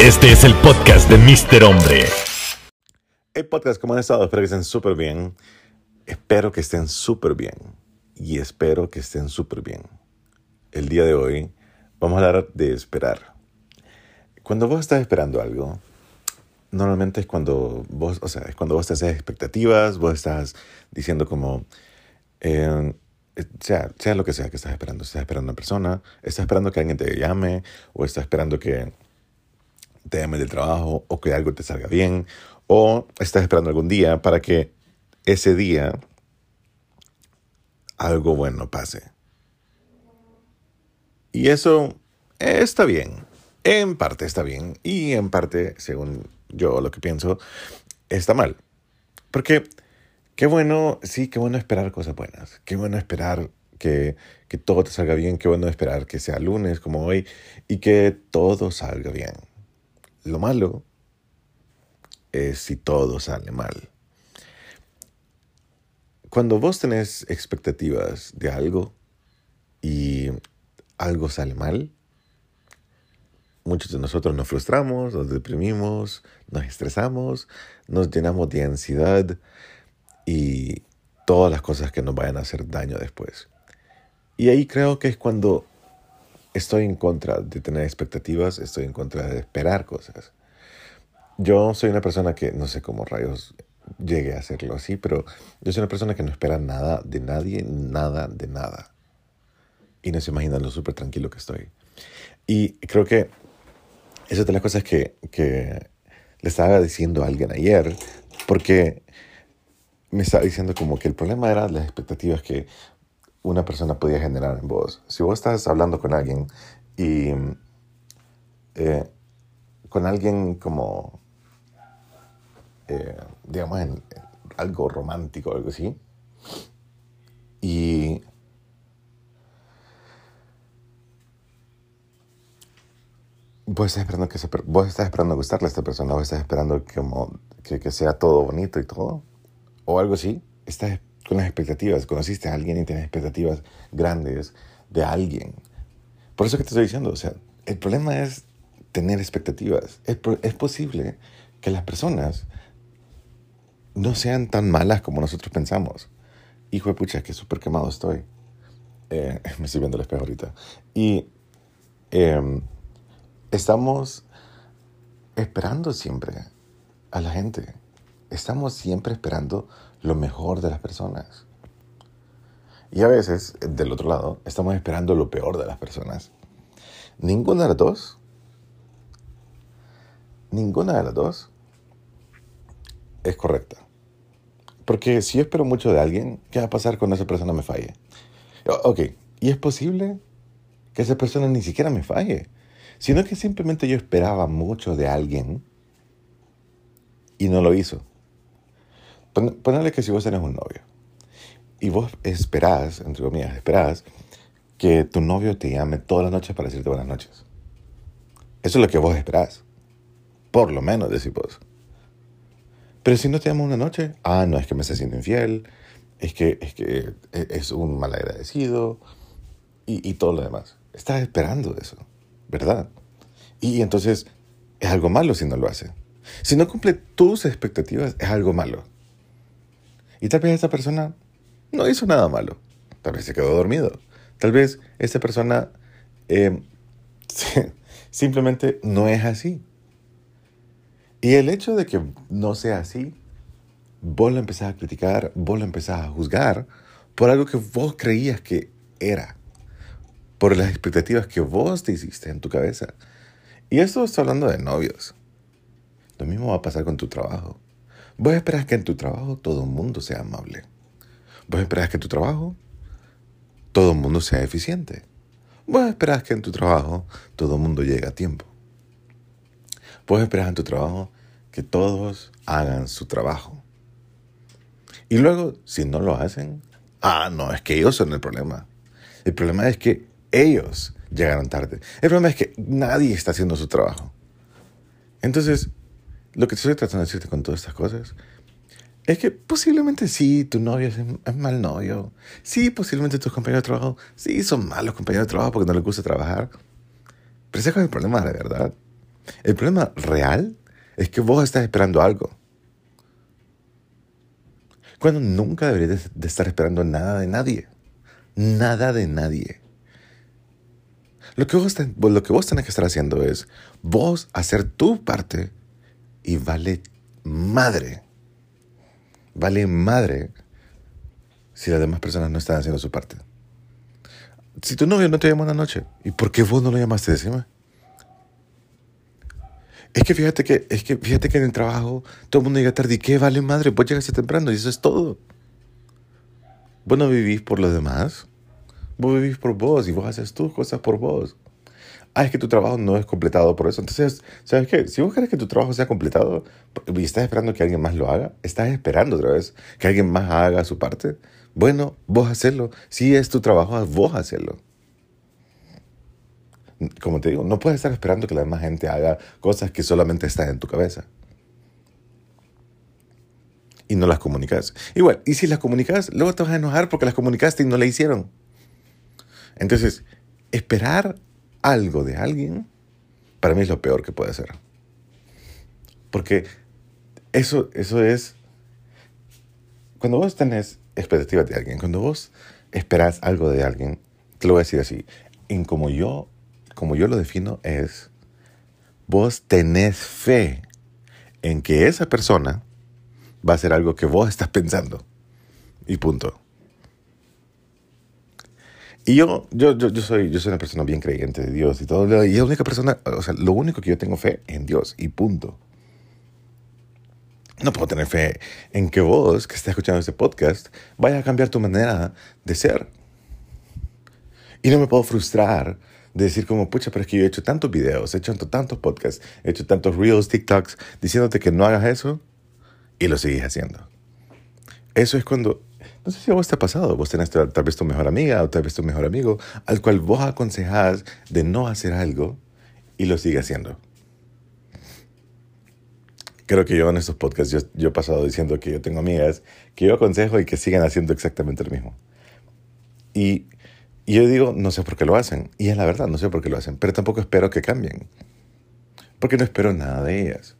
Este es el podcast de Mr. Hombre. Hey podcast, ¿cómo han estado? Espero que estén súper bien. Espero que estén súper bien. Y espero que estén súper bien. El día de hoy vamos a hablar de esperar. Cuando vos estás esperando algo, normalmente es cuando vos, o sea, es cuando vos te haces expectativas, vos estás diciendo como, eh, sea, sea lo que sea que estás esperando, estás esperando a una persona, estás esperando que alguien te llame, o estás esperando que te llame del trabajo, o que algo te salga bien, o estás esperando algún día para que ese día algo bueno pase. Y eso está bien, en parte está bien, y en parte, según yo lo que pienso, está mal. Porque qué bueno, sí, qué bueno esperar cosas buenas, qué bueno esperar que, que todo te salga bien, qué bueno esperar que sea lunes como hoy y que todo salga bien. Lo malo es si todo sale mal. Cuando vos tenés expectativas de algo y algo sale mal, muchos de nosotros nos frustramos, nos deprimimos, nos estresamos, nos llenamos de ansiedad y todas las cosas que nos vayan a hacer daño después. Y ahí creo que es cuando estoy en contra de tener expectativas, estoy en contra de esperar cosas. Yo soy una persona que no sé cómo rayos llegue a hacerlo así, pero yo soy una persona que no espera nada de nadie, nada de nada. Y no se imaginan lo súper tranquilo que estoy. Y creo que esa es de las cosas que, que le estaba diciendo a alguien ayer, porque me estaba diciendo como que el problema era las expectativas que una persona podía generar en vos. Si vos estás hablando con alguien y eh, con alguien como eh, digamos, en, algo romántico algo así. Y vos estás esperando que vos estás esperando gustarle a esta persona, vos estás esperando que, como, que, que, sea todo bonito y todo, o algo así. Estás con las expectativas, conociste a alguien y tienes expectativas grandes de alguien. Por eso que te estoy diciendo, o sea, el problema es tener expectativas. Es, es posible que las personas no sean tan malas como nosotros pensamos. Hijo de pucha, que súper quemado estoy. Eh, me estoy viendo el espejo ahorita. Y em, estamos esperando siempre a la gente. Estamos siempre esperando lo mejor de las personas. Y a veces, del otro lado, estamos esperando lo peor de las personas. Ninguna de las dos. Ninguna de las dos es correcta. Porque si yo espero mucho de alguien, ¿qué va a pasar cuando esa persona me falle? Ok, y es posible que esa persona ni siquiera me falle, sino que simplemente yo esperaba mucho de alguien y no lo hizo. Ponle que si vos tenés un novio y vos esperás, entre comillas, esperás que tu novio te llame todas las noches para decirte buenas noches. Eso es lo que vos esperás. Por lo menos, decís vos. Pero si no te llama una noche, ah, no, es que me está siendo infiel, es que es, que e, es un mal agradecido y, y todo lo demás. Estás esperando eso, ¿verdad? Y entonces es algo malo si no lo hace. Si no cumple tus expectativas, es algo malo. Y tal vez esa persona no hizo nada malo. Tal vez se quedó dormido. Tal vez esa persona eh, simplemente no es así. Y el hecho de que no sea así, vos lo empezás a criticar, vos lo empezás a juzgar por algo que vos creías que era, por las expectativas que vos te hiciste en tu cabeza. Y esto está hablando de novios. Lo mismo va a pasar con tu trabajo. Vos esperás que en tu trabajo todo el mundo sea amable. Vos esperás que en tu trabajo todo el mundo sea eficiente. Vos esperás que en tu trabajo todo el mundo llegue a tiempo. Puedes esperar en tu trabajo que todos hagan su trabajo. Y luego, si no lo hacen, ah, no, es que ellos son el problema. El problema es que ellos llegaron tarde. El problema es que nadie está haciendo su trabajo. Entonces, lo que estoy tratando de decirte con todas estas cosas es que posiblemente sí, tu novio es, mal novio. Sí, posiblemente tus compañeros de trabajo, sí, son malos compañeros de trabajo porque no les gusta trabajar. Pero ese es el problema de verdad. El problema real es que vos estás esperando algo. Cuando nunca deberías de estar esperando nada de nadie. Nada de nadie. Lo que, vos lo que vos tenés que estar haciendo es vos hacer tu parte y vale madre. Vale madre si las demás personas no están haciendo su parte. Si tu novio no te llama una noche, ¿y por qué vos no lo llamaste encima? Es que fíjate que, es que fíjate que en el trabajo todo el mundo llega tarde y qué vale madre, vos llegaste temprano y eso es todo. Vos no vivís por los demás, vos vivís por vos y vos haces tus cosas por vos. Ah, es que tu trabajo no es completado por eso. Entonces, ¿sabes qué? Si vos querés que tu trabajo sea completado y estás esperando que alguien más lo haga, estás esperando otra vez que alguien más haga su parte. Bueno, vos hacerlo. Si es tu trabajo, vos hacerlo como te digo, no puedes estar esperando que la demás gente haga cosas que solamente están en tu cabeza. Y no las comunicas. Igual, y si las comunicas, luego te vas a enojar porque las comunicaste y no la hicieron. Entonces, esperar algo de alguien, para mí es lo peor que puede hacer. Porque eso, eso es... Cuando vos tenés expectativas de alguien, cuando vos esperás algo de alguien, te lo voy a decir así, en como yo como yo lo defino, es vos tenés fe en que esa persona va a hacer algo que vos estás pensando. Y punto. Y yo, yo, yo, yo, soy, yo soy una persona bien creyente de Dios y todo. Y la única persona, o sea, lo único que yo tengo fe en Dios y punto. No puedo tener fe en que vos, que estás escuchando este podcast, vaya a cambiar tu manera de ser. Y no me puedo frustrar de decir como, pucha, pero es que yo he hecho tantos videos, he hecho tantos podcasts, he hecho tantos reels, TikToks, diciéndote que no hagas eso y lo sigues haciendo. Eso es cuando, no sé si a vos te ha pasado, vos tenés tal vez tu mejor amiga o tal vez tu mejor amigo al cual vos aconsejás de no hacer algo y lo sigue haciendo. Creo que yo en estos podcasts, yo, yo he pasado diciendo que yo tengo amigas que yo aconsejo y que siguen haciendo exactamente lo mismo. Y y yo digo, no sé por qué lo hacen. Y es la verdad, no sé por qué lo hacen. Pero tampoco espero que cambien. Porque no espero nada de ellas.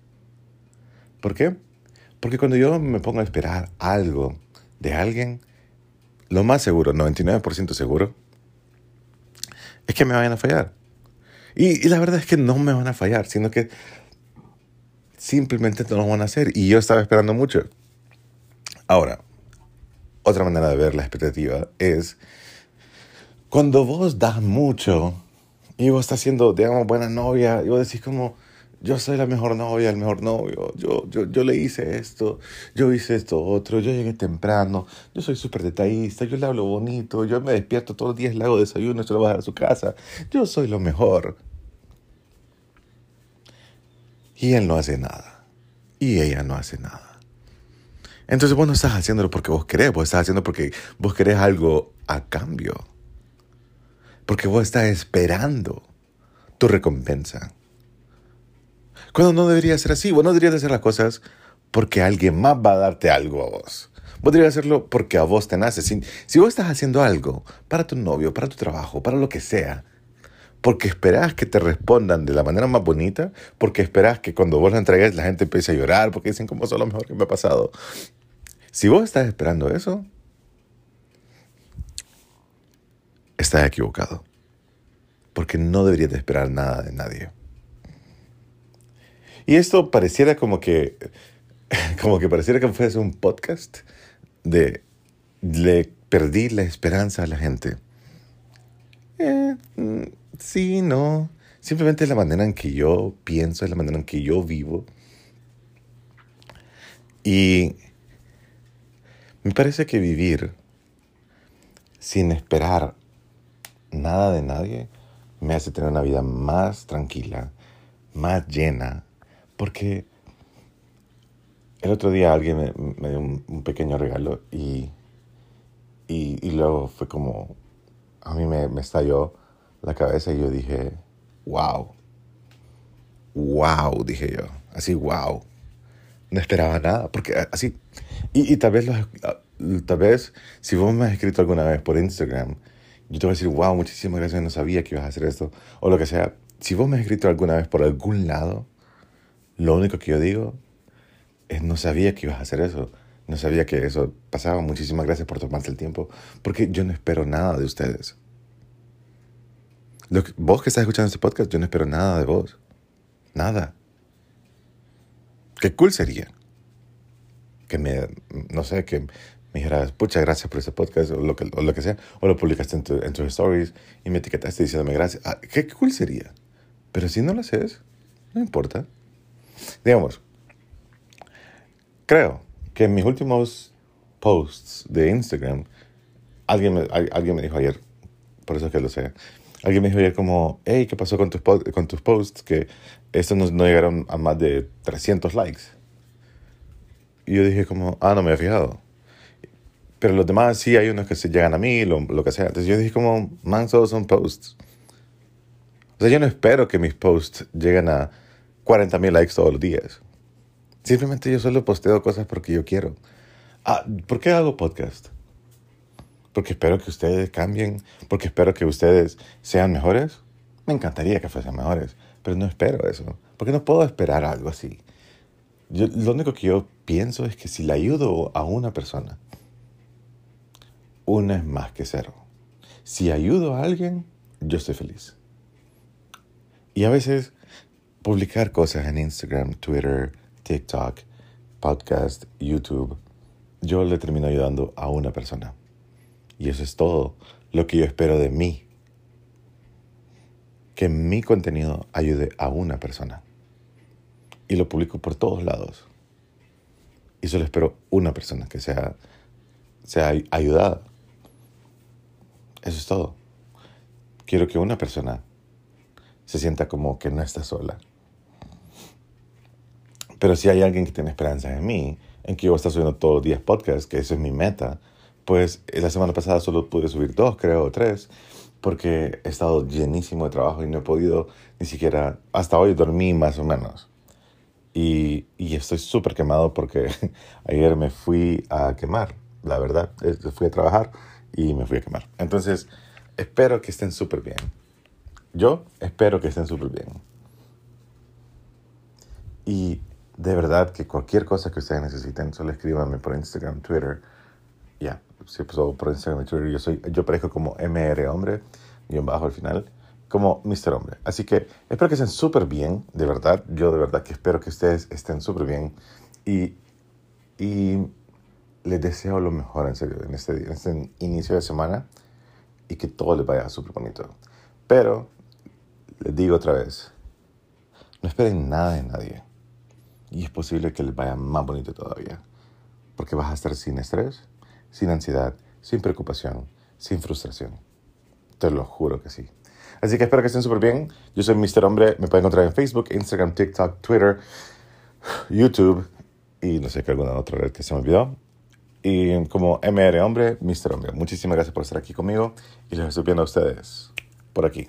¿Por qué? Porque cuando yo me pongo a esperar algo de alguien, lo más seguro, 99% seguro, es que me vayan a fallar. Y, y, la verdad es que no me van a fallar, sino que simplemente no lo van a hacer. Y yo estaba esperando mucho. Ahora, otra manera de ver la expectativa es cuando vos das mucho y vos estás siendo, digamos, buena novia, y vos decís como, yo soy la mejor novia, el mejor novio, yo, yo, yo le hice esto, yo hice esto otro, yo llegué temprano, yo soy súper detallista, yo le hablo bonito, yo me despierto todos los días, le hago desayuno, se lo voy a a su casa, yo soy lo mejor. Y él no hace nada. Y ella no hace nada. Entonces vos no estás haciéndolo porque vos querés, vos estás haciendo porque vos querés algo a cambio. Porque vos estás esperando tu recompensa. Cuando no debería ser así, vos no deberías hacer las cosas porque alguien más va a darte algo a vos. Vos deberías hacerlo porque a vos te nace. Si, vos estás haciendo algo para tu novio, para tu trabajo, para lo que sea, porque esperás que te respondan de la manera más bonita, porque esperás que cuando vos la entregues la gente empiece a llorar, porque dicen como es lo mejor que me ha pasado. Si vos estás esperando eso, estás equivocado. Porque no deberías de esperar nada de nadie. Y esto pareciera como que, como que pareciera que fuese un podcast de le perdí la esperanza a la gente. Eh, mm, sí, no. Simplemente es la manera en que yo pienso, es la manera en que yo vivo. Y me parece que vivir sin esperar nada de nadie me hace tener una vida más tranquila, más llena, porque el otro día alguien me, dio un, pequeño regalo y, y, luego fue como, a mí me, me estalló la cabeza y yo dije, wow, wow, dije yo, así, wow. No esperaba nada, porque así, y, y tal vez, tal vez, si vos me has escrito alguna vez por Instagram, yo te voy a decir, wow, muchísimas gracias, no sabía que ibas a hacer esto, o lo que sea. si vos me has escrito alguna vez por algún lado, lo único que yo digo es no sabía que ibas a hacer eso. No sabía que eso pasaba. Muchísimas gracias por tomarte el tiempo, porque yo no espero nada de ustedes. vos que estás escuchando este podcast, yo no espero nada de vos. Nada. Qué cool sería que me, no sé, que me dijeras, pucha, gracias por este podcast o lo que, o lo que sea, o lo publicaste en, en tus stories y me etiquetaste diciéndome gracias. Ah, qué cool sería. Pero si no lo haces, no importa. Digamos, creo que en mis últimos posts de Instagram, alguien me, alguien me dijo ayer, por eso es que lo sé, alguien me dijo ayer como, hey, ¿qué pasó con tus, con tus posts? Que estos no, no, llegaron a más de 300 likes. Y yo dije como, ah, no me había fijado. Pero los demás sí hay unos que se llegan a mí, lo, lo que sea. Entonces yo dije como, man, solo son posts. O sea, yo no espero que mis posts lleguen a 40 mil likes todos los días. Simplemente yo solo posteo cosas porque yo quiero. Ah, ¿Por qué hago podcast? Porque espero que ustedes cambien, porque espero que ustedes sean mejores. Me encantaría que fuesen mejores, pero no espero eso. Porque no puedo esperar algo así. Yo, lo único que yo pienso es que si le ayudo a una persona, una es más que cero. Si ayudo a alguien, yo estoy feliz. Y a veces publicar cosas en Instagram, Twitter, TikTok, podcast, YouTube, yo le termino ayudando a una persona. Y eso es todo lo que yo espero de mí. Que mi contenido ayude a una persona. Y lo publico por todos lados. Y solo espero una persona que sea, sea ayudada. Eso es todo. Quiero que una persona se sienta como que no está sola. Pero si hay alguien que tiene esperanza en mí, en que yo voy a estar subiendo todos los días podcasts, que eso es mi meta, pues la semana pasada solo pude subir dos, creo, o tres, porque he estado llenísimo de trabajo y no he podido ni siquiera, hasta hoy dormí más o menos. Y, y estoy súper quemado porque ayer me fui a quemar, la verdad. Fui a trabajar y me fui a quemar. Entonces, espero que estén súper bien. Yo espero que estén súper bien. Y de verdad que cualquier cosa que ustedes necesiten, solo escríbanme por Instagram, Twitter. Ya, si pasó por Instagram y Twitter, yo, soy, yo parezco como MR Hombre, guion bajo al final, como Mr. Hombre. Así que espero que estén súper bien, de verdad. Yo de verdad que espero que ustedes estén súper bien. Y, y les deseo lo mejor, en serio, en este, en este inicio de semana y que todo les vaya súper bonito. Pero les digo otra vez, no esperen nada de nadie. Y es posible que les vaya más bonito todavía. Porque vas a estar sin estrés, sin ansiedad, sin preocupación, sin frustración. Te lo juro que sí. Así que espero que estén súper bien. Yo soy Mr. Hombre. Me pueden encontrar en Facebook, Instagram, TikTok, Twitter, YouTube y no sé qué alguna otra red que se me olvidó. Y como MR Hombre, Mr. Hombre. Muchísimas gracias por estar aquí conmigo y les estoy viendo a ustedes por aquí.